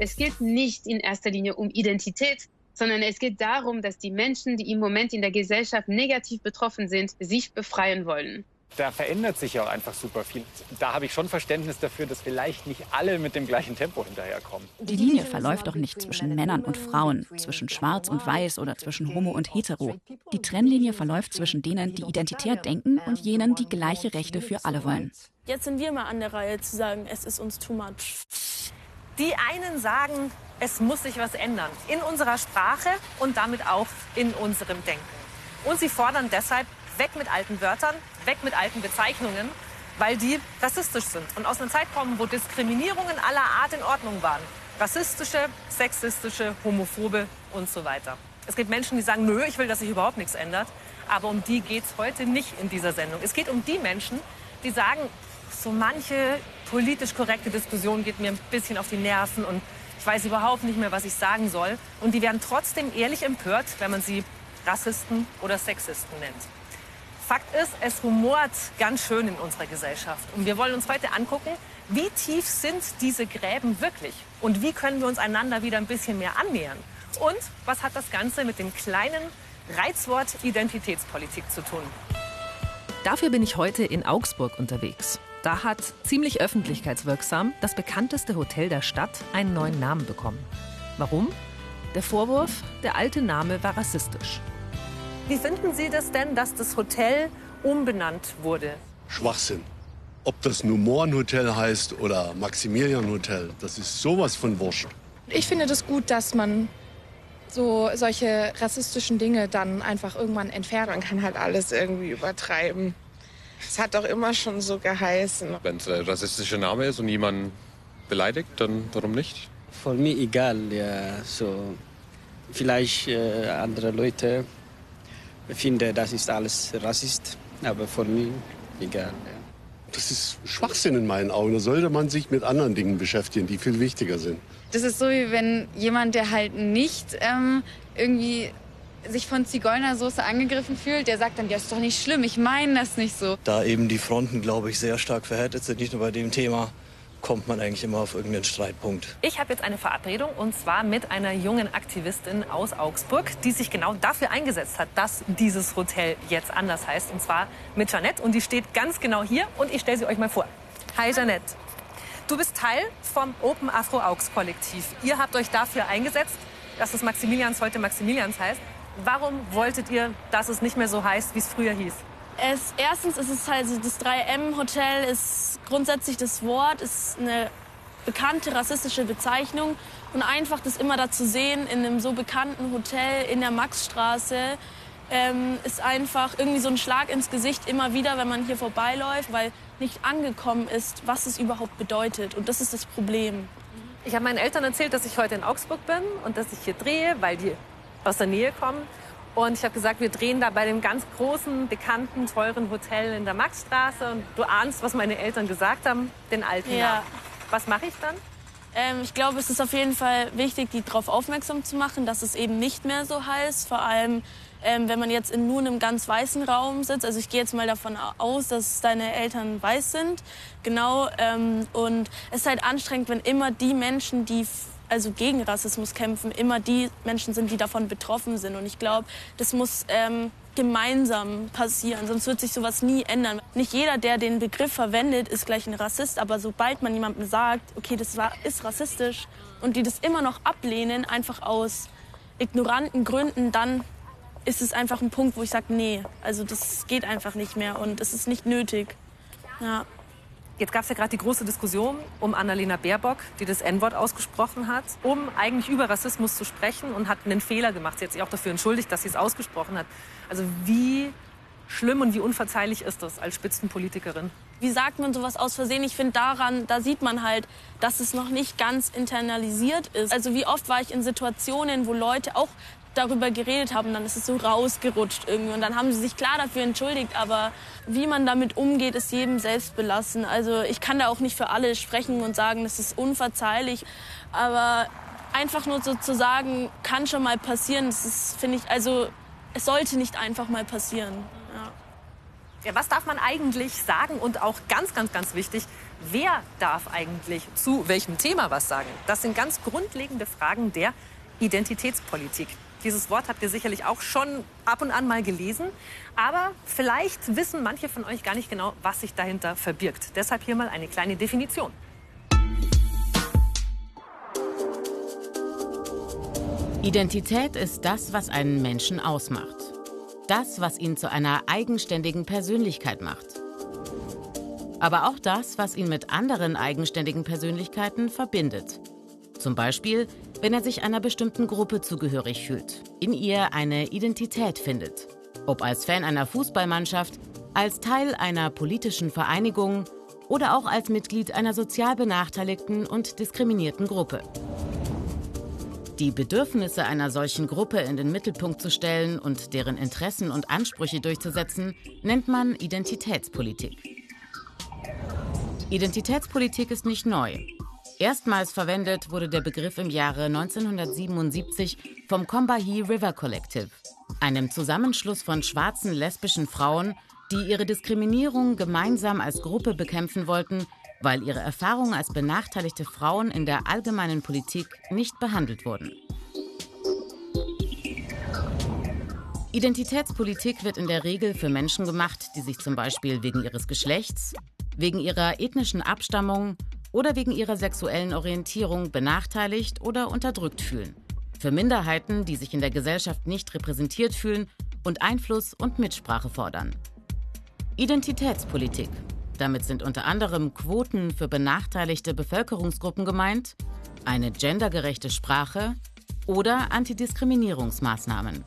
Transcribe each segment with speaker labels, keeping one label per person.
Speaker 1: Es geht nicht in erster Linie um Identität, sondern es geht darum, dass die Menschen, die im Moment in der Gesellschaft negativ betroffen sind, sich befreien wollen.
Speaker 2: Da verändert sich ja auch einfach super viel. Da habe ich schon Verständnis dafür, dass vielleicht nicht alle mit dem gleichen Tempo hinterherkommen.
Speaker 3: Die Linie verläuft doch nicht zwischen Männern und Frauen, zwischen Schwarz und Weiß oder zwischen Homo und Hetero. Die Trennlinie verläuft zwischen denen, die identitär denken und jenen, die gleiche Rechte für alle wollen.
Speaker 4: Jetzt sind wir mal an der Reihe zu sagen, es ist uns too much.
Speaker 5: Die einen sagen, es muss sich was ändern in unserer Sprache und damit auch in unserem Denken. Und sie fordern deshalb weg mit alten Wörtern, weg mit alten Bezeichnungen, weil die rassistisch sind und aus einer Zeit kommen, wo Diskriminierungen aller Art in Ordnung waren. Rassistische, sexistische, homophobe und so weiter. Es gibt Menschen, die sagen, nö, ich will, dass sich überhaupt nichts ändert. Aber um die geht es heute nicht in dieser Sendung. Es geht um die Menschen, die sagen, so manche politisch korrekte Diskussion geht mir ein bisschen auf die Nerven und ich weiß überhaupt nicht mehr, was ich sagen soll. Und die werden trotzdem ehrlich empört, wenn man sie Rassisten oder Sexisten nennt. Fakt ist, es rumort ganz schön in unserer Gesellschaft. Und wir wollen uns heute angucken, wie tief sind diese Gräben wirklich? Und wie können wir uns einander wieder ein bisschen mehr annähern? Und was hat das Ganze mit dem kleinen Reizwort Identitätspolitik zu tun?
Speaker 6: Dafür bin ich heute in Augsburg unterwegs. Da hat ziemlich öffentlichkeitswirksam das bekannteste Hotel der Stadt einen neuen Namen bekommen. Warum? Der Vorwurf, der alte Name war rassistisch.
Speaker 5: Wie finden Sie das denn, dass das Hotel umbenannt wurde?
Speaker 7: Schwachsinn. Ob das nun Hotel heißt oder Maximilian Hotel, das ist sowas von wurscht.
Speaker 8: Ich finde das gut, dass man so solche rassistischen Dinge dann einfach irgendwann entfernt.
Speaker 9: Man kann halt alles irgendwie übertreiben. Es hat doch immer schon so geheißen.
Speaker 10: Wenn es ein rassistischer Name ist und jemanden beleidigt, dann warum nicht?
Speaker 11: Von mir egal, ja. So, vielleicht äh, andere Leute ich finde, das ist alles Rassist, aber von mir egal. Ja.
Speaker 7: Das ist Schwachsinn in meinen Augen. Da sollte man sich mit anderen Dingen beschäftigen, die viel wichtiger sind.
Speaker 12: Das ist so, wie wenn jemand, der halt nicht ähm, irgendwie sich von Zigeunersoße angegriffen fühlt, der sagt dann, ja, ist doch nicht schlimm, ich meine das nicht so.
Speaker 13: Da eben die Fronten, glaube ich, sehr stark verhärtet sind, nicht nur bei dem Thema, kommt man eigentlich immer auf irgendeinen Streitpunkt.
Speaker 5: Ich habe jetzt eine Verabredung und zwar mit einer jungen Aktivistin aus Augsburg, die sich genau dafür eingesetzt hat, dass dieses Hotel jetzt anders heißt. Und zwar mit Janette und die steht ganz genau hier und ich stelle sie euch mal vor. Hi Janette. Du bist Teil vom Open Afro Augs Kollektiv. Ihr habt euch dafür eingesetzt, dass es Maximilians heute Maximilians heißt. Warum wolltet ihr, dass es nicht mehr so heißt, wie es früher hieß?
Speaker 4: Es, erstens ist es halt, das 3M-Hotel ist grundsätzlich das Wort, ist eine bekannte rassistische Bezeichnung. Und einfach das immer da zu sehen in einem so bekannten Hotel in der Maxstraße, ähm, ist einfach irgendwie so ein Schlag ins Gesicht immer wieder, wenn man hier vorbeiläuft, weil nicht angekommen ist, was es überhaupt bedeutet. Und das ist das Problem.
Speaker 5: Ich habe meinen Eltern erzählt, dass ich heute in Augsburg bin und dass ich hier drehe, weil die aus der Nähe kommen. Und ich habe gesagt, wir drehen da bei dem ganz großen, bekannten, teuren Hotel in der Maxstraße. Und du ahnst, was meine Eltern gesagt haben, den alten ja. Namen. Was mache ich dann?
Speaker 4: Ähm, ich glaube, es ist auf jeden Fall wichtig, die darauf aufmerksam zu machen, dass es eben nicht mehr so heißt. Vor allem, ähm, wenn man jetzt in nur einem ganz weißen Raum sitzt. Also ich gehe jetzt mal davon aus, dass deine Eltern weiß sind. Genau. Ähm, und es ist halt anstrengend, wenn immer die Menschen, die also gegen Rassismus kämpfen, immer die Menschen sind, die davon betroffen sind. Und ich glaube, das muss ähm, gemeinsam passieren, sonst wird sich sowas nie ändern. Nicht jeder, der den Begriff verwendet, ist gleich ein Rassist, aber sobald man jemandem sagt, okay, das war, ist rassistisch und die das immer noch ablehnen, einfach aus ignoranten Gründen, dann ist es einfach ein Punkt, wo ich sage, nee, also das geht einfach nicht mehr und es ist nicht nötig. Ja.
Speaker 5: Jetzt gab es ja gerade die große Diskussion um Annalena Baerbock, die das N-Wort ausgesprochen hat, um eigentlich über Rassismus zu sprechen und hat einen Fehler gemacht. Sie hat sich auch dafür entschuldigt, dass sie es ausgesprochen hat. Also wie schlimm und wie unverzeihlich ist das als Spitzenpolitikerin?
Speaker 4: Wie sagt man sowas aus Versehen? Ich finde daran, da sieht man halt, dass es noch nicht ganz internalisiert ist. Also wie oft war ich in Situationen, wo Leute auch darüber geredet haben, dann ist es so rausgerutscht irgendwie und dann haben sie sich klar dafür entschuldigt, aber wie man damit umgeht, ist jedem selbst belassen. Also ich kann da auch nicht für alle sprechen und sagen, das ist unverzeihlich, aber einfach nur so zu sagen, kann schon mal passieren, das ist, finde ich, also es sollte nicht einfach mal passieren. Ja.
Speaker 14: Ja, was darf man eigentlich sagen? Und auch ganz, ganz, ganz wichtig, wer darf eigentlich zu welchem Thema was sagen? Das sind ganz grundlegende Fragen der Identitätspolitik. Dieses Wort habt ihr sicherlich auch schon ab und an mal gelesen. Aber vielleicht wissen manche von euch gar nicht genau, was sich dahinter verbirgt. Deshalb hier mal eine kleine Definition.
Speaker 15: Identität ist das, was einen Menschen ausmacht. Das, was ihn zu einer eigenständigen Persönlichkeit macht. Aber auch das, was ihn mit anderen eigenständigen Persönlichkeiten verbindet. Zum Beispiel, wenn er sich einer bestimmten Gruppe zugehörig fühlt, in ihr eine Identität findet. Ob als Fan einer Fußballmannschaft, als Teil einer politischen Vereinigung oder auch als Mitglied einer sozial benachteiligten und diskriminierten Gruppe. Die Bedürfnisse einer solchen Gruppe in den Mittelpunkt zu stellen und deren Interessen und Ansprüche durchzusetzen, nennt man Identitätspolitik. Identitätspolitik ist nicht neu. Erstmals verwendet wurde der Begriff im Jahre 1977 vom Combahee River Collective, einem Zusammenschluss von schwarzen lesbischen Frauen, die ihre Diskriminierung gemeinsam als Gruppe bekämpfen wollten, weil ihre Erfahrungen als benachteiligte Frauen in der allgemeinen Politik nicht behandelt wurden. Identitätspolitik wird in der Regel für Menschen gemacht, die sich zum Beispiel wegen ihres Geschlechts, wegen ihrer ethnischen Abstammung oder wegen ihrer sexuellen Orientierung benachteiligt oder unterdrückt fühlen. Für Minderheiten, die sich in der Gesellschaft nicht repräsentiert fühlen und Einfluss und Mitsprache fordern. Identitätspolitik. Damit sind unter anderem Quoten für benachteiligte Bevölkerungsgruppen gemeint, eine gendergerechte Sprache oder Antidiskriminierungsmaßnahmen.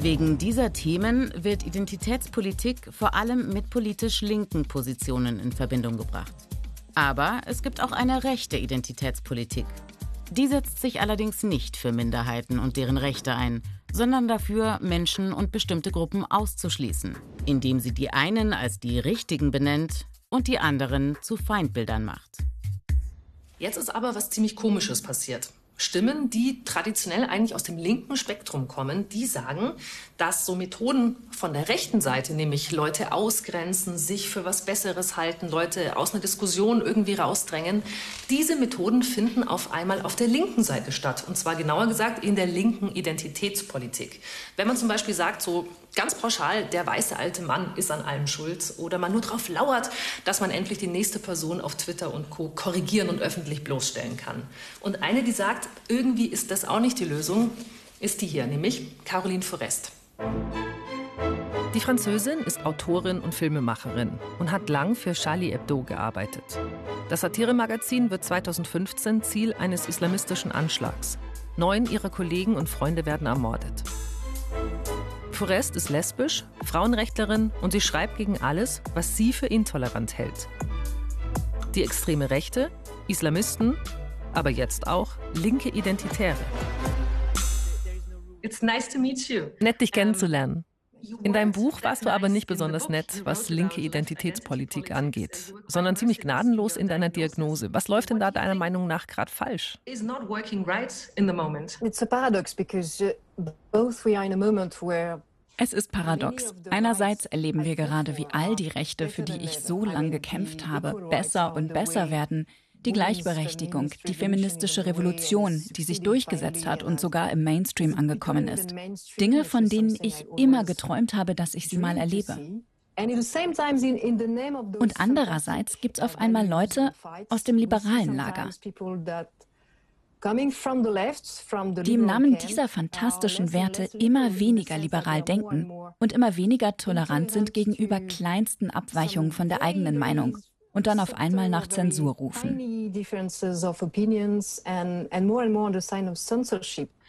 Speaker 15: Wegen dieser Themen wird Identitätspolitik vor allem mit politisch linken Positionen in Verbindung gebracht. Aber es gibt auch eine rechte Identitätspolitik. Die setzt sich allerdings nicht für Minderheiten und deren Rechte ein, sondern dafür, Menschen und bestimmte Gruppen auszuschließen, indem sie die einen als die Richtigen benennt und die anderen zu Feindbildern macht.
Speaker 5: Jetzt ist aber was ziemlich Komisches passiert. Stimmen, die traditionell eigentlich aus dem linken Spektrum kommen, die sagen, dass so Methoden von der rechten Seite, nämlich Leute ausgrenzen, sich für was Besseres halten, Leute aus einer Diskussion irgendwie rausdrängen, diese Methoden finden auf einmal auf der linken Seite statt. Und zwar genauer gesagt in der linken Identitätspolitik. Wenn man zum Beispiel sagt, so ganz pauschal, der weiße alte Mann ist an allem schuld oder man nur darauf lauert, dass man endlich die nächste Person auf Twitter und Co. korrigieren und öffentlich bloßstellen kann. Und eine, die sagt, irgendwie ist das auch nicht die Lösung, ist die hier, nämlich Caroline Forest. Die Französin ist Autorin und Filmemacherin und hat lang für Charlie Hebdo gearbeitet. Das Satiremagazin wird 2015 Ziel eines islamistischen Anschlags. Neun ihrer Kollegen und Freunde werden ermordet. Forest ist lesbisch, Frauenrechtlerin und sie schreibt gegen alles, was sie für intolerant hält. Die extreme Rechte, Islamisten, aber jetzt auch linke Identitäre. It's nice to meet you. Nett, dich kennenzulernen. In deinem Buch warst du aber nicht besonders nett, was linke Identitätspolitik angeht, sondern ziemlich gnadenlos in deiner Diagnose. Was läuft denn da deiner Meinung nach gerade falsch?
Speaker 6: It's a paradox because uh, both we are in a moment where
Speaker 3: es ist paradox. Einerseits erleben wir gerade, wie all die Rechte, für die ich so lange gekämpft habe, besser und besser werden. Die Gleichberechtigung, die feministische Revolution, die sich durchgesetzt hat und sogar im Mainstream angekommen ist. Dinge, von denen ich immer geträumt habe, dass ich sie mal erlebe. Und andererseits gibt es auf einmal Leute aus dem liberalen Lager, die im Namen dieser fantastischen Werte immer weniger liberal denken und immer weniger tolerant sind gegenüber kleinsten Abweichungen von der eigenen Meinung und dann auf einmal nach Zensur rufen.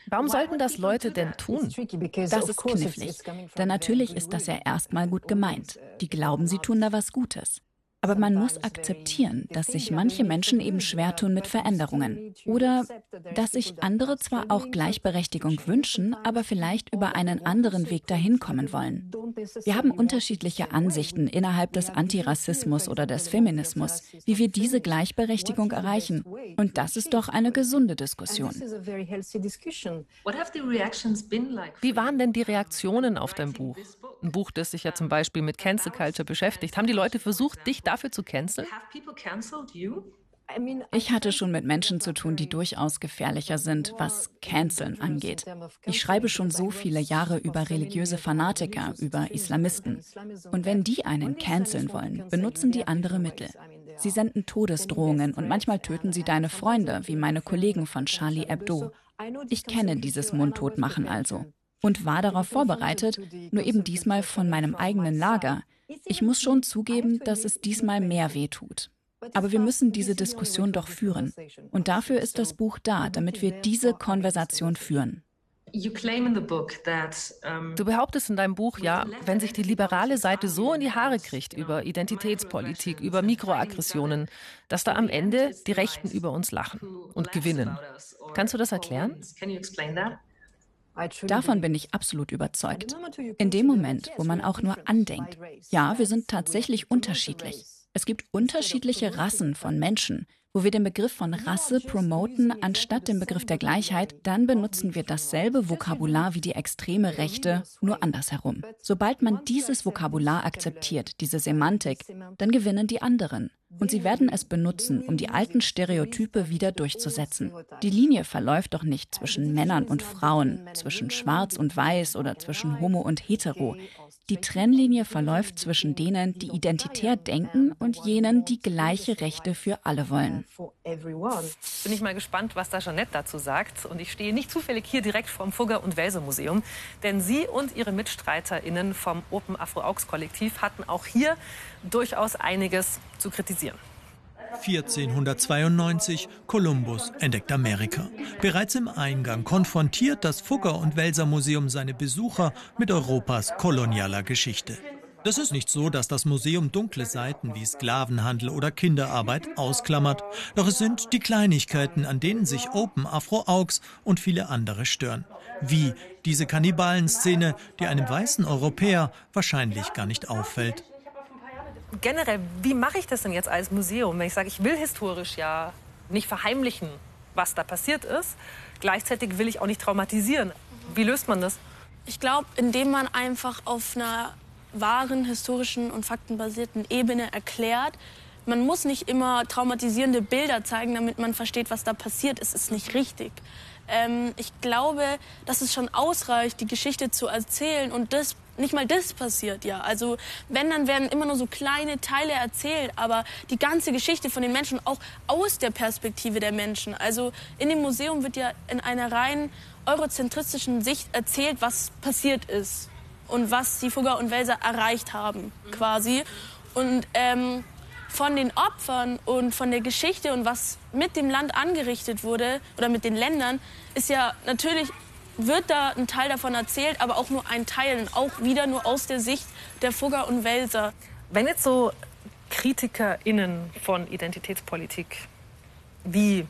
Speaker 5: Warum sollten das Leute denn tun?
Speaker 3: Das ist knifflig. Denn natürlich ist das ja erstmal gut gemeint. Die glauben, sie tun da was Gutes. Aber man muss akzeptieren, dass sich manche Menschen eben schwer tun mit Veränderungen. Oder dass sich andere zwar auch Gleichberechtigung wünschen, aber vielleicht über einen anderen Weg dahin kommen wollen. Wir haben unterschiedliche Ansichten innerhalb des Antirassismus oder des Feminismus, wie wir diese Gleichberechtigung erreichen. Und das ist doch eine gesunde Diskussion.
Speaker 5: Wie waren denn die Reaktionen auf dein Buch?
Speaker 6: Ein Buch, das sich ja zum Beispiel mit Cancel Culture beschäftigt. Haben die Leute versucht, dich dafür zu canceln?
Speaker 3: Ich hatte schon mit Menschen zu tun, die durchaus gefährlicher sind, was Canceln angeht. Ich schreibe schon so viele Jahre über religiöse Fanatiker, über Islamisten. Und wenn die einen canceln wollen, benutzen die andere Mittel. Sie senden Todesdrohungen und manchmal töten sie deine Freunde, wie meine Kollegen von Charlie Hebdo. Ich kenne dieses Mundtotmachen also und war darauf vorbereitet, nur eben diesmal von meinem eigenen Lager. Ich muss schon zugeben, dass es diesmal mehr weh tut. Aber wir müssen diese Diskussion doch führen. Und dafür ist das Buch da, damit wir diese Konversation führen.
Speaker 6: Du behauptest in deinem Buch ja, wenn sich die liberale Seite so in die Haare kriegt über Identitätspolitik, über Mikroaggressionen, dass da am Ende die Rechten über uns lachen und gewinnen. Kannst du das erklären?
Speaker 3: Davon bin ich absolut überzeugt. In dem Moment, wo man auch nur andenkt, ja, wir sind tatsächlich unterschiedlich. Es gibt unterschiedliche Rassen von Menschen. Wo wir den Begriff von Rasse promoten anstatt den Begriff der Gleichheit, dann benutzen wir dasselbe Vokabular wie die extreme Rechte, nur andersherum. Sobald man dieses Vokabular akzeptiert, diese Semantik, dann gewinnen die anderen. Und sie werden es benutzen, um die alten Stereotype wieder durchzusetzen. Die Linie verläuft doch nicht zwischen Männern und Frauen, zwischen Schwarz und Weiß oder zwischen Homo und Hetero. Die Trennlinie verläuft zwischen denen, die identitär denken und jenen, die gleiche Rechte für alle wollen.
Speaker 5: Bin ich mal gespannt, was da Jeanette dazu sagt. Und ich stehe nicht zufällig hier direkt vom Fugger- und Welser Museum, denn sie und ihre MitstreiterInnen vom Open Afro Augs Kollektiv hatten auch hier durchaus einiges zu kritisieren.
Speaker 16: 1492 Kolumbus entdeckt Amerika. Bereits im Eingang konfrontiert das Fugger- und Welser Museum seine Besucher mit Europas kolonialer Geschichte. Das ist nicht so, dass das Museum dunkle Seiten wie Sklavenhandel oder Kinderarbeit ausklammert. Doch es sind die Kleinigkeiten, an denen sich Open Afro Augs und viele andere stören. Wie diese Kannibalenszene, die einem weißen Europäer wahrscheinlich gar nicht auffällt
Speaker 5: generell, wie mache ich das denn jetzt als Museum, wenn ich sage, ich will historisch ja nicht verheimlichen, was da passiert ist. Gleichzeitig will ich auch nicht traumatisieren. Wie löst man das?
Speaker 4: Ich glaube, indem man einfach auf einer wahren, historischen und faktenbasierten Ebene erklärt, man muss nicht immer traumatisierende Bilder zeigen, damit man versteht, was da passiert ist. Es ist nicht richtig. Ähm, ich glaube, dass es schon ausreicht, die Geschichte zu erzählen und das nicht mal das passiert ja. Also wenn, dann werden immer nur so kleine Teile erzählt, aber die ganze Geschichte von den Menschen auch aus der Perspektive der Menschen. Also in dem Museum wird ja in einer rein eurozentristischen Sicht erzählt, was passiert ist und was die Fugger und Welser erreicht haben, quasi. Und ähm, von den Opfern und von der Geschichte und was mit dem Land angerichtet wurde oder mit den Ländern, ist ja natürlich wird da ein Teil davon erzählt, aber auch nur ein Teil und auch wieder nur aus der Sicht der Fugger und Welser.
Speaker 5: Wenn jetzt so KritikerInnen von Identitätspolitik wie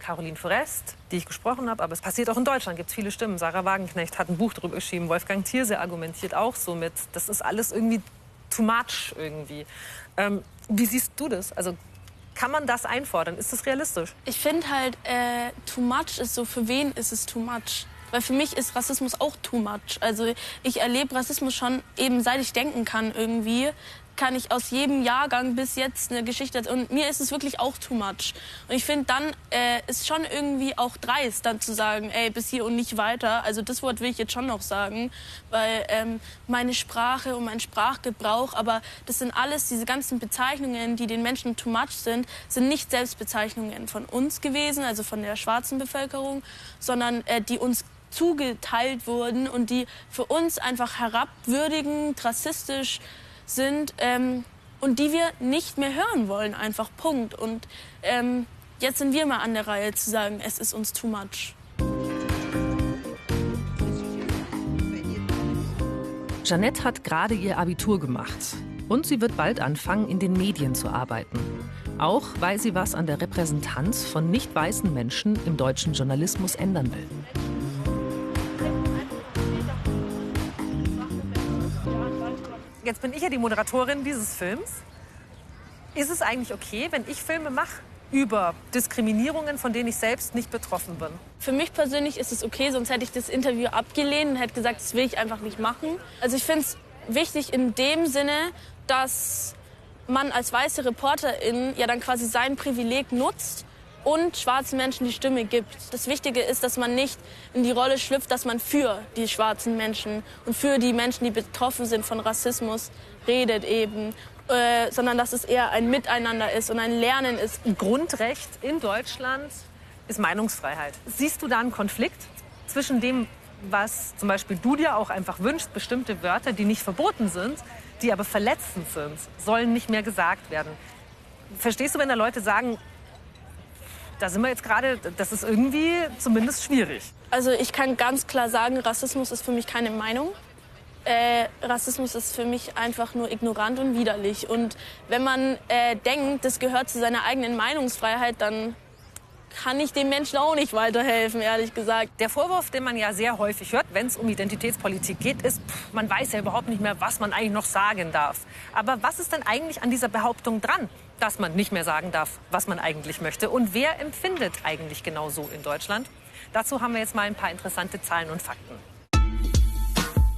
Speaker 5: Caroline Forest, die ich gesprochen habe, aber es passiert auch in Deutschland, gibt es viele Stimmen. Sarah Wagenknecht hat ein Buch darüber geschrieben, Wolfgang Thierse argumentiert auch so mit, das ist alles irgendwie too much irgendwie. Ähm, wie siehst du das? Also kann man das einfordern? Ist das realistisch?
Speaker 4: Ich finde halt, äh, too much ist so, für wen ist es too much? Weil für mich ist Rassismus auch too much. Also ich erlebe Rassismus schon eben seit ich denken kann irgendwie kann ich aus jedem Jahrgang bis jetzt eine Geschichte und mir ist es wirklich auch too much. Und ich finde dann äh, ist schon irgendwie auch dreist dann zu sagen ey bis hier und nicht weiter. Also das Wort will ich jetzt schon noch sagen weil ähm, meine Sprache und mein Sprachgebrauch aber das sind alles diese ganzen Bezeichnungen die den Menschen too much sind sind nicht Selbstbezeichnungen von uns gewesen also von der schwarzen Bevölkerung sondern äh, die uns zugeteilt wurden und die für uns einfach herabwürdigend, rassistisch sind ähm, und die wir nicht mehr hören wollen, einfach Punkt. Und ähm, jetzt sind wir mal an der Reihe zu sagen, es ist uns too much.
Speaker 6: Jeanette hat gerade ihr Abitur gemacht und sie wird bald anfangen, in den Medien zu arbeiten. Auch weil sie was an der Repräsentanz von nicht weißen Menschen im deutschen Journalismus ändern will.
Speaker 5: Jetzt bin ich ja die Moderatorin dieses Films. Ist es eigentlich okay, wenn ich Filme mache über Diskriminierungen, von denen ich selbst nicht betroffen bin?
Speaker 4: Für mich persönlich ist es okay, sonst hätte ich das Interview abgelehnt und hätte gesagt, das will ich einfach nicht machen. Also ich finde es wichtig in dem Sinne, dass man als weiße Reporterin ja dann quasi sein Privileg nutzt und schwarzen Menschen die Stimme gibt. Das Wichtige ist, dass man nicht in die Rolle schlüpft, dass man für die schwarzen Menschen und für die Menschen, die betroffen sind von Rassismus, redet eben. Äh, sondern dass es eher ein Miteinander ist und ein Lernen ist.
Speaker 5: Ein Grundrecht in Deutschland ist Meinungsfreiheit. Siehst du da einen Konflikt zwischen dem, was zum Beispiel du dir auch einfach wünschst, bestimmte Wörter, die nicht verboten sind, die aber verletzend sind, sollen nicht mehr gesagt werden? Verstehst du, wenn da Leute sagen, da sind wir jetzt gerade, das ist irgendwie zumindest schwierig.
Speaker 4: Also ich kann ganz klar sagen, Rassismus ist für mich keine Meinung. Äh, Rassismus ist für mich einfach nur ignorant und widerlich. Und wenn man äh, denkt, das gehört zu seiner eigenen Meinungsfreiheit, dann kann ich dem Menschen auch nicht weiterhelfen, ehrlich gesagt.
Speaker 5: Der Vorwurf, den man ja sehr häufig hört, wenn es um Identitätspolitik geht, ist, pff, man weiß ja überhaupt nicht mehr, was man eigentlich noch sagen darf. Aber was ist denn eigentlich an dieser Behauptung dran, dass man nicht mehr sagen darf, was man eigentlich möchte? Und wer empfindet eigentlich genau so in Deutschland? Dazu haben wir jetzt mal ein paar interessante Zahlen und Fakten.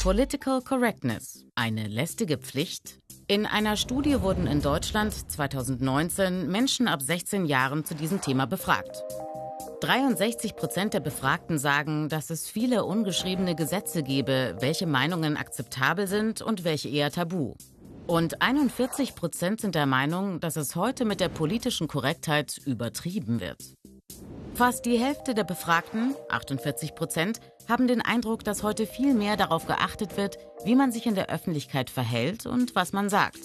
Speaker 15: Political Correctness, eine lästige Pflicht? In einer Studie wurden in Deutschland 2019 Menschen ab 16 Jahren zu diesem Thema befragt. 63 Prozent der Befragten sagen, dass es viele ungeschriebene Gesetze gebe, welche Meinungen akzeptabel sind und welche eher tabu. Und 41 Prozent sind der Meinung, dass es heute mit der politischen Korrektheit übertrieben wird. Fast die Hälfte der Befragten, 48 Prozent, haben den Eindruck, dass heute viel mehr darauf geachtet wird, wie man sich in der Öffentlichkeit verhält und was man sagt.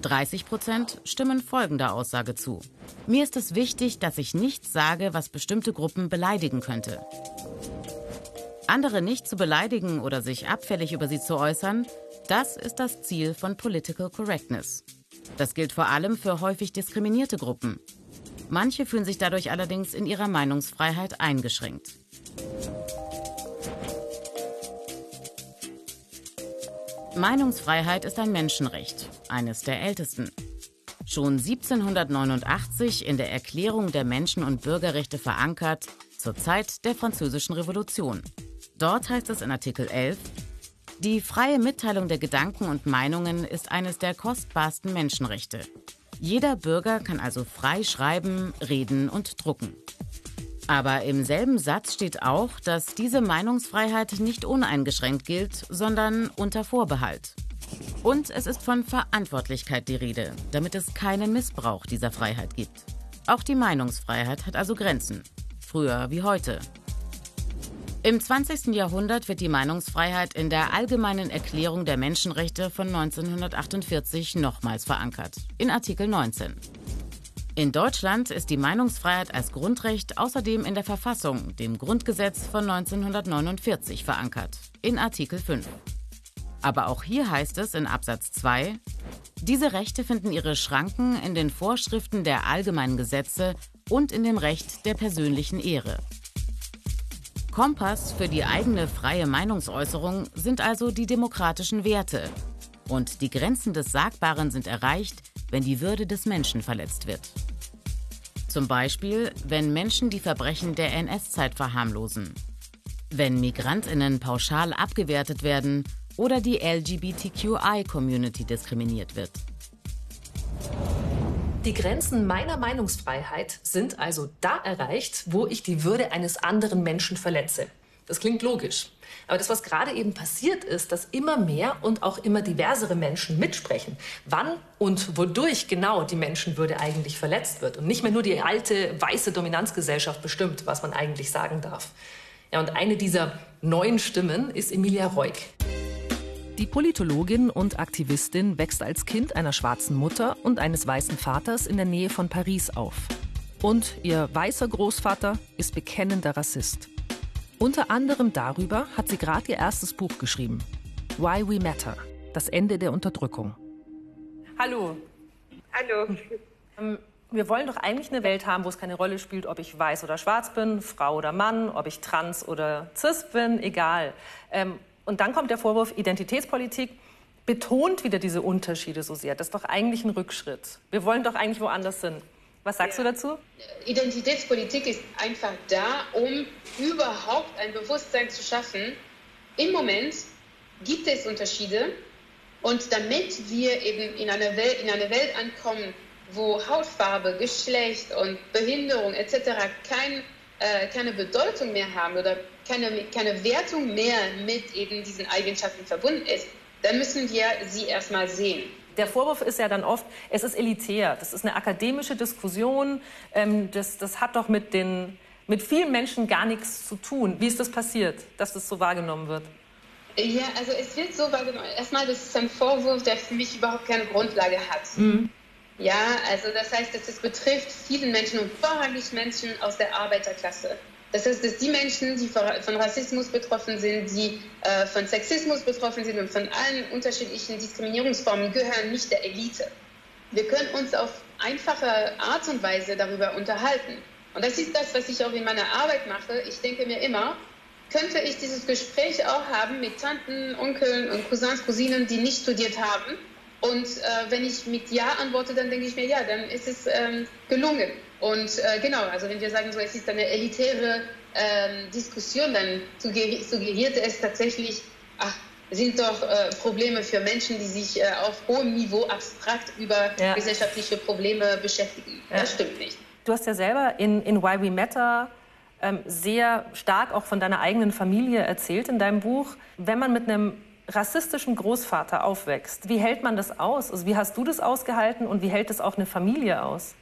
Speaker 15: 30 Prozent stimmen folgender Aussage zu. Mir ist es wichtig, dass ich nichts sage, was bestimmte Gruppen beleidigen könnte. Andere nicht zu beleidigen oder sich abfällig über sie zu äußern, das ist das Ziel von Political Correctness. Das gilt vor allem für häufig diskriminierte Gruppen. Manche fühlen sich dadurch allerdings in ihrer Meinungsfreiheit eingeschränkt. Meinungsfreiheit ist ein Menschenrecht, eines der ältesten. Schon 1789 in der Erklärung der Menschen- und Bürgerrechte verankert, zur Zeit der Französischen Revolution. Dort heißt es in Artikel 11, die freie Mitteilung der Gedanken und Meinungen ist eines der kostbarsten Menschenrechte. Jeder Bürger kann also frei schreiben, reden und drucken. Aber im selben Satz steht auch, dass diese Meinungsfreiheit nicht uneingeschränkt gilt, sondern unter Vorbehalt. Und es ist von Verantwortlichkeit die Rede, damit es keinen Missbrauch dieser Freiheit gibt. Auch die Meinungsfreiheit hat also Grenzen, früher wie heute. Im 20. Jahrhundert wird die Meinungsfreiheit in der Allgemeinen Erklärung der Menschenrechte von 1948 nochmals verankert, in Artikel 19. In Deutschland ist die Meinungsfreiheit als Grundrecht außerdem in der Verfassung, dem Grundgesetz von 1949, verankert, in Artikel 5. Aber auch hier heißt es in Absatz 2, diese Rechte finden ihre Schranken in den Vorschriften der allgemeinen Gesetze und in dem Recht der persönlichen Ehre. Kompass für die eigene freie Meinungsäußerung sind also die demokratischen Werte. Und die Grenzen des Sagbaren sind erreicht, wenn die Würde des Menschen verletzt wird. Zum Beispiel, wenn Menschen die Verbrechen der NS-Zeit verharmlosen, wenn Migrantinnen pauschal abgewertet werden oder die LGBTQI-Community diskriminiert wird.
Speaker 6: Die Grenzen meiner Meinungsfreiheit sind also da erreicht, wo ich die Würde eines anderen Menschen verletze. Das klingt logisch. Aber das, was gerade eben passiert ist, dass immer mehr und auch immer diversere Menschen mitsprechen, wann und wodurch genau die Menschenwürde eigentlich verletzt wird und nicht mehr nur die alte weiße Dominanzgesellschaft bestimmt, was man eigentlich sagen darf. Ja, und eine dieser neuen Stimmen ist Emilia Reuk. Die Politologin und Aktivistin wächst als Kind einer schwarzen Mutter und eines weißen Vaters in der Nähe von Paris auf. Und ihr weißer Großvater ist bekennender Rassist. Unter anderem darüber hat sie gerade ihr erstes Buch geschrieben. Why We Matter. Das Ende der Unterdrückung.
Speaker 5: Hallo.
Speaker 9: Hallo.
Speaker 5: Ähm, wir wollen doch eigentlich eine Welt haben, wo es keine Rolle spielt, ob ich weiß oder schwarz bin, Frau oder Mann, ob ich trans oder cis bin, egal. Ähm, und dann kommt der Vorwurf, Identitätspolitik betont wieder diese Unterschiede so sehr. Das ist doch eigentlich ein Rückschritt. Wir wollen doch eigentlich woanders hin. Was sagst ja. du dazu?
Speaker 1: Identitätspolitik ist einfach da, um überhaupt ein Bewusstsein zu schaffen. Im Moment gibt es Unterschiede Und damit wir eben in eine Welt, in eine Welt ankommen, wo Hautfarbe, Geschlecht und Behinderung etc. Kein, äh, keine Bedeutung mehr haben oder keine, keine Wertung mehr mit eben diesen Eigenschaften verbunden ist, dann müssen wir sie erstmal sehen.
Speaker 5: Der Vorwurf ist ja dann oft, es ist elitär, das ist eine akademische Diskussion, ähm, das, das hat doch mit, den, mit vielen Menschen gar nichts zu tun. Wie ist das passiert, dass das so wahrgenommen wird?
Speaker 1: Ja, also es wird so wahrgenommen. Erstmal, das ist ein Vorwurf, der für mich überhaupt keine Grundlage hat. Mhm. Ja, also das heißt, dass es betrifft viele Menschen und vorrangig Menschen aus der Arbeiterklasse. Das heißt, dass die Menschen, die von Rassismus betroffen sind, die äh, von Sexismus betroffen sind und von allen unterschiedlichen Diskriminierungsformen, gehören nicht der Elite. Wir können uns auf einfache Art und Weise darüber unterhalten. Und das ist das, was ich auch in meiner Arbeit mache. Ich denke mir immer, könnte ich dieses Gespräch auch haben mit Tanten, Onkeln und Cousins, Cousinen, die nicht studiert haben. Und äh, wenn ich mit Ja antworte, dann denke ich mir, ja, dann ist es ähm, gelungen. Und äh, genau, also wenn wir sagen, so, es ist eine elitäre ähm, Diskussion, dann suggeriert es tatsächlich, ach, sind doch äh, Probleme für Menschen, die sich äh, auf hohem Niveau abstrakt über ja. gesellschaftliche Probleme beschäftigen. Ja. Das stimmt nicht.
Speaker 5: Du hast ja selber in, in Why We Matter ähm, sehr stark auch von deiner eigenen Familie erzählt in deinem Buch. Wenn man mit einem rassistischen Großvater aufwächst, wie hält man das aus? Also wie hast du das ausgehalten und wie hält es auch eine Familie aus?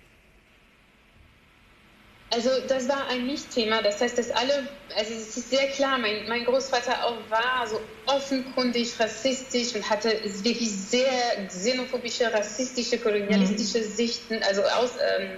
Speaker 1: Also das war ein Nicht-Thema. Das heißt, dass alle, also es ist sehr klar, mein, mein Großvater auch war so offenkundig rassistisch und hatte wirklich sehr xenophobische, rassistische, kolonialistische mhm. Sichten, also aus, ähm,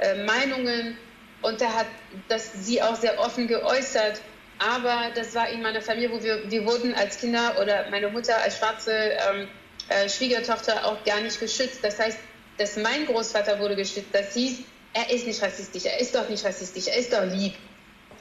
Speaker 1: äh, Meinungen und er hat das sie auch sehr offen geäußert. Aber das war in meiner Familie, wo wir, wir wurden als Kinder oder meine Mutter als schwarze ähm, äh, Schwiegertochter auch gar nicht geschützt. Das heißt, dass mein Großvater wurde geschützt. Das hieß, er ist nicht rassistisch, er ist doch nicht rassistisch, er ist doch lieb.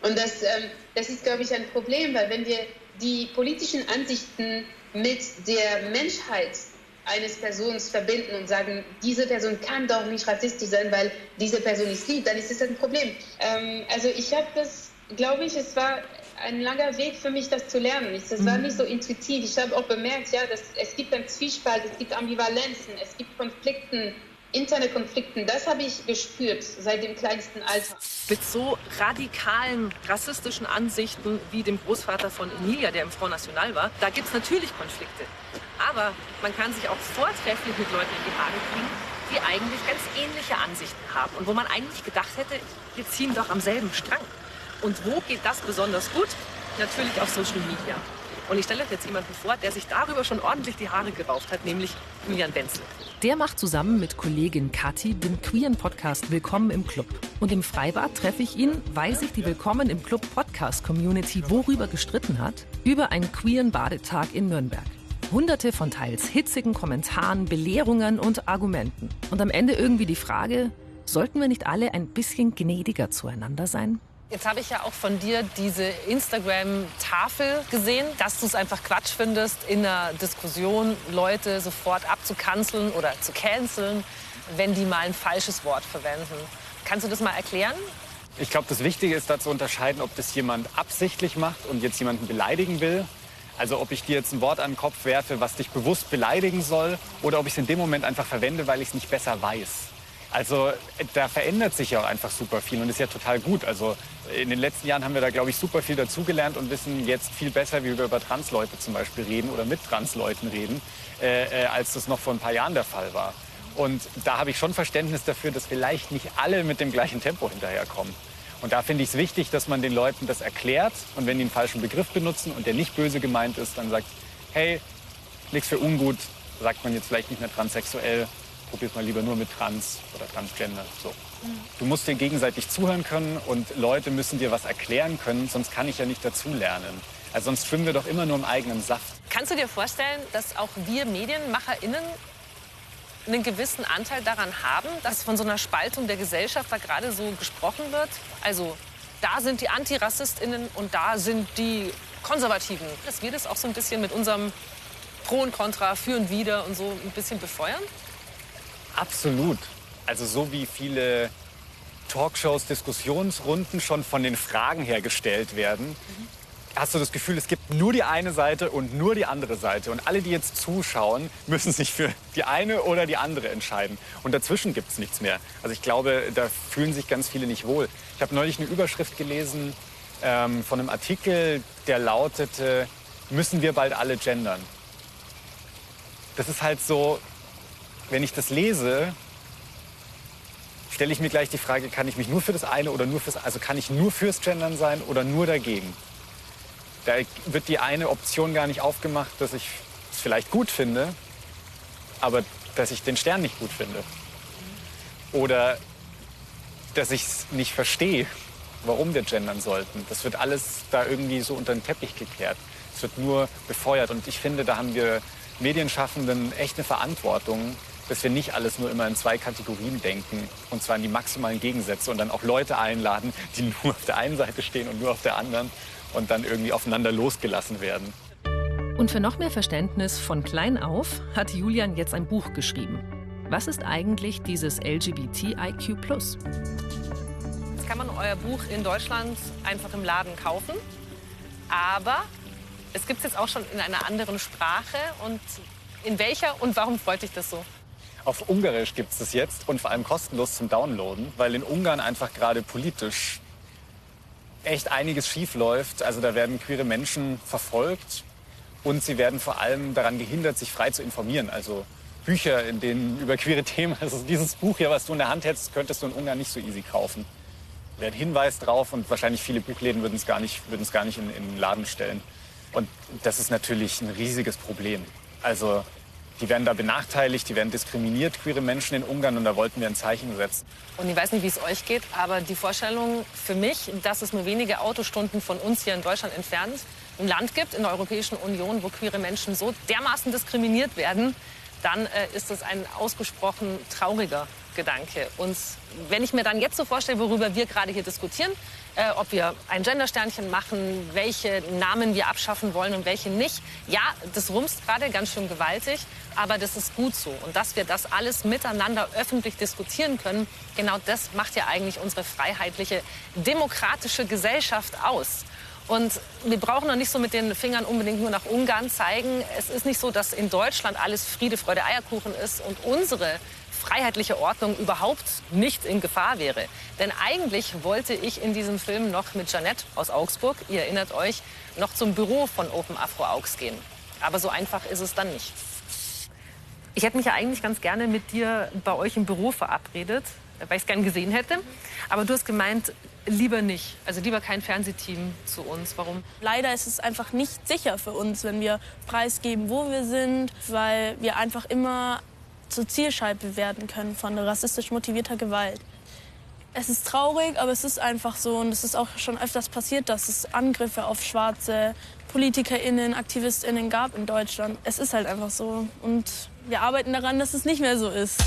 Speaker 1: Und das, ähm, das ist, glaube ich, ein Problem, weil wenn wir die politischen Ansichten mit der Menschheit eines Persons verbinden und sagen, diese Person kann doch nicht rassistisch sein, weil diese Person ist lieb, dann ist das ein Problem. Ähm, also ich habe das, glaube ich, es war ein langer Weg für mich, das zu lernen. Es war mhm. nicht so intuitiv. Ich habe auch bemerkt, ja, dass es gibt einen Zwiespalt, es gibt Ambivalenzen, es gibt Konflikten, interne Konflikten. Das habe ich gespürt seit dem kleinsten Alter.
Speaker 5: Mit so radikalen rassistischen Ansichten wie dem Großvater von Emilia, der im Front National war, da gibt es natürlich Konflikte. Aber man kann sich auch vortrefflich mit Leuten in die Haare kriegen, die eigentlich ganz ähnliche Ansichten haben und wo man eigentlich gedacht hätte, wir ziehen doch am selben Strang. Und wo geht das besonders gut? Natürlich auf Social Media. Und ich stelle euch jetzt jemanden vor, der sich darüber schon ordentlich die Haare gerauft hat, nämlich Julian Wenzel.
Speaker 6: Der macht zusammen mit Kollegin Kathi den queeren Podcast Willkommen im Club. Und im Freibad treffe ich ihn, weil sich die Willkommen im Club Podcast Community worüber gestritten hat? Über einen queeren Badetag in Nürnberg. Hunderte von teils hitzigen Kommentaren, Belehrungen und Argumenten. Und am Ende irgendwie die Frage, sollten wir nicht alle ein bisschen gnädiger zueinander sein?
Speaker 5: Jetzt habe ich ja auch von dir diese Instagram-Tafel gesehen, dass du es einfach Quatsch findest, in einer Diskussion Leute sofort abzukanzeln oder zu canceln, wenn die mal ein falsches Wort verwenden. Kannst du das mal erklären?
Speaker 2: Ich glaube, das Wichtige ist da zu unterscheiden, ob das jemand absichtlich macht und jetzt jemanden beleidigen will also ob ich dir jetzt ein Wort an den Kopf werfe, was dich bewusst beleidigen soll, oder ob ich es in dem Moment einfach verwende, weil ich es nicht besser weiß. Also da verändert sich ja auch einfach super viel und ist ja total gut. Also in den letzten Jahren haben wir da, glaube ich, super viel dazugelernt und wissen jetzt viel besser, wie wir über Transleute zum Beispiel reden oder mit Transleuten reden, äh, äh, als das noch vor ein paar Jahren der Fall war. Und da habe ich schon Verständnis dafür, dass vielleicht nicht alle mit dem gleichen Tempo hinterherkommen. Und da finde ich es wichtig, dass man den Leuten das erklärt und wenn die einen falschen Begriff benutzen und der nicht böse gemeint ist, dann sagt, hey, nichts für ungut, sagt man jetzt vielleicht nicht mehr transsexuell, probiert mal lieber nur mit trans oder transgender. So. Du musst dir gegenseitig zuhören können und Leute müssen dir was erklären können, sonst kann ich ja nicht dazulernen. Also sonst schwimmen wir doch immer nur im eigenen Saft.
Speaker 5: Kannst du dir vorstellen, dass auch wir MedienmacherInnen einen gewissen Anteil daran haben, dass von so einer Spaltung der Gesellschaft da gerade so gesprochen wird? Also da sind die AntirassistInnen und da sind die Konservativen. Dass wir das auch so ein bisschen mit unserem Pro und Contra, Für und Wider und so ein bisschen befeuern?
Speaker 2: Absolut. Also so wie viele Talkshows, Diskussionsrunden schon von den Fragen her gestellt werden, mhm. hast du das Gefühl, es gibt nur die eine Seite und nur die andere Seite. Und alle, die jetzt zuschauen, müssen sich für die eine oder die andere entscheiden. Und dazwischen gibt es nichts mehr. Also ich glaube, da fühlen sich ganz viele nicht wohl. Ich habe neulich eine Überschrift gelesen ähm, von einem Artikel, der lautete, müssen wir bald alle gendern? Das ist halt so, wenn ich das lese, stelle ich mir gleich die Frage, kann ich mich nur für das eine oder nur fürs, also kann ich nur fürs Gendern sein oder nur dagegen? Da wird die eine Option gar nicht aufgemacht, dass ich es vielleicht gut finde, aber dass ich den Stern nicht gut finde. Oder dass ich es nicht verstehe, warum wir gendern sollten. Das wird alles da irgendwie so unter den Teppich gekehrt. Es wird nur befeuert. Und ich finde, da haben wir Medienschaffenden echt eine Verantwortung, dass wir nicht alles nur immer in zwei Kategorien denken, und zwar in die maximalen Gegensätze und dann auch Leute einladen, die nur auf der einen Seite stehen und nur auf der anderen und dann irgendwie aufeinander losgelassen werden.
Speaker 6: Und für noch mehr Verständnis von klein auf hat Julian jetzt ein Buch geschrieben. Was ist eigentlich dieses LGBTIQ? Jetzt
Speaker 5: kann man euer Buch in Deutschland einfach im Laden kaufen. Aber es gibt es jetzt auch schon in einer anderen Sprache. Und in welcher und warum freut dich das so?
Speaker 2: Auf Ungarisch gibt es das jetzt und vor allem kostenlos zum Downloaden, weil in Ungarn einfach gerade politisch echt einiges schief läuft. Also da werden queere Menschen verfolgt und sie werden vor allem daran gehindert, sich frei zu informieren. Also Bücher, in denen über queere Themen, also dieses Buch hier, was du in der Hand hättest, könntest du in Ungarn nicht so easy kaufen. Da wäre ein Hinweis drauf und wahrscheinlich viele Buchläden würden es gar nicht, würden es gar nicht in, in den Laden stellen. Und das ist natürlich ein riesiges Problem. Also die werden da benachteiligt, die werden diskriminiert, queere Menschen in Ungarn. Und da wollten wir ein Zeichen setzen.
Speaker 5: Und ich weiß nicht, wie es euch geht, aber die Vorstellung für mich, dass es nur wenige Autostunden von uns hier in Deutschland entfernt ein Land gibt in der Europäischen Union, wo queere Menschen so dermaßen diskriminiert werden, dann äh, ist das ein ausgesprochen trauriger Gedanke. Und wenn ich mir dann jetzt so vorstelle, worüber wir gerade hier diskutieren, äh, ob wir ein Gendersternchen machen, welche Namen wir abschaffen wollen und welche nicht. Ja, das rumst gerade ganz schön gewaltig, aber das ist gut so. Und dass wir das alles miteinander öffentlich diskutieren können, genau das macht ja eigentlich unsere freiheitliche, demokratische Gesellschaft aus. Und wir brauchen noch nicht so mit den Fingern unbedingt nur nach Ungarn zeigen. Es ist nicht so, dass in Deutschland alles Friede, Freude, Eierkuchen ist und unsere freiheitliche Ordnung überhaupt nicht in Gefahr wäre. Denn eigentlich wollte ich in diesem Film noch mit Janette aus Augsburg, ihr erinnert euch, noch zum Büro von Open Afro Augs gehen. Aber so einfach ist es dann nicht. Ich hätte mich ja eigentlich ganz gerne mit dir bei euch im Büro verabredet, weil ich es gern gesehen hätte. Aber du hast gemeint, lieber nicht. Also lieber kein Fernsehteam zu uns. Warum?
Speaker 4: Leider ist es einfach nicht sicher für uns, wenn wir preisgeben, wo wir sind, weil wir einfach immer zur Zielscheibe werden können von rassistisch motivierter Gewalt. Es ist traurig, aber es ist einfach so und es ist auch schon öfters passiert, dass es Angriffe auf schwarze PolitikerInnen, AktivistInnen gab in Deutschland. Es ist halt einfach so und wir arbeiten daran, dass es nicht mehr so ist.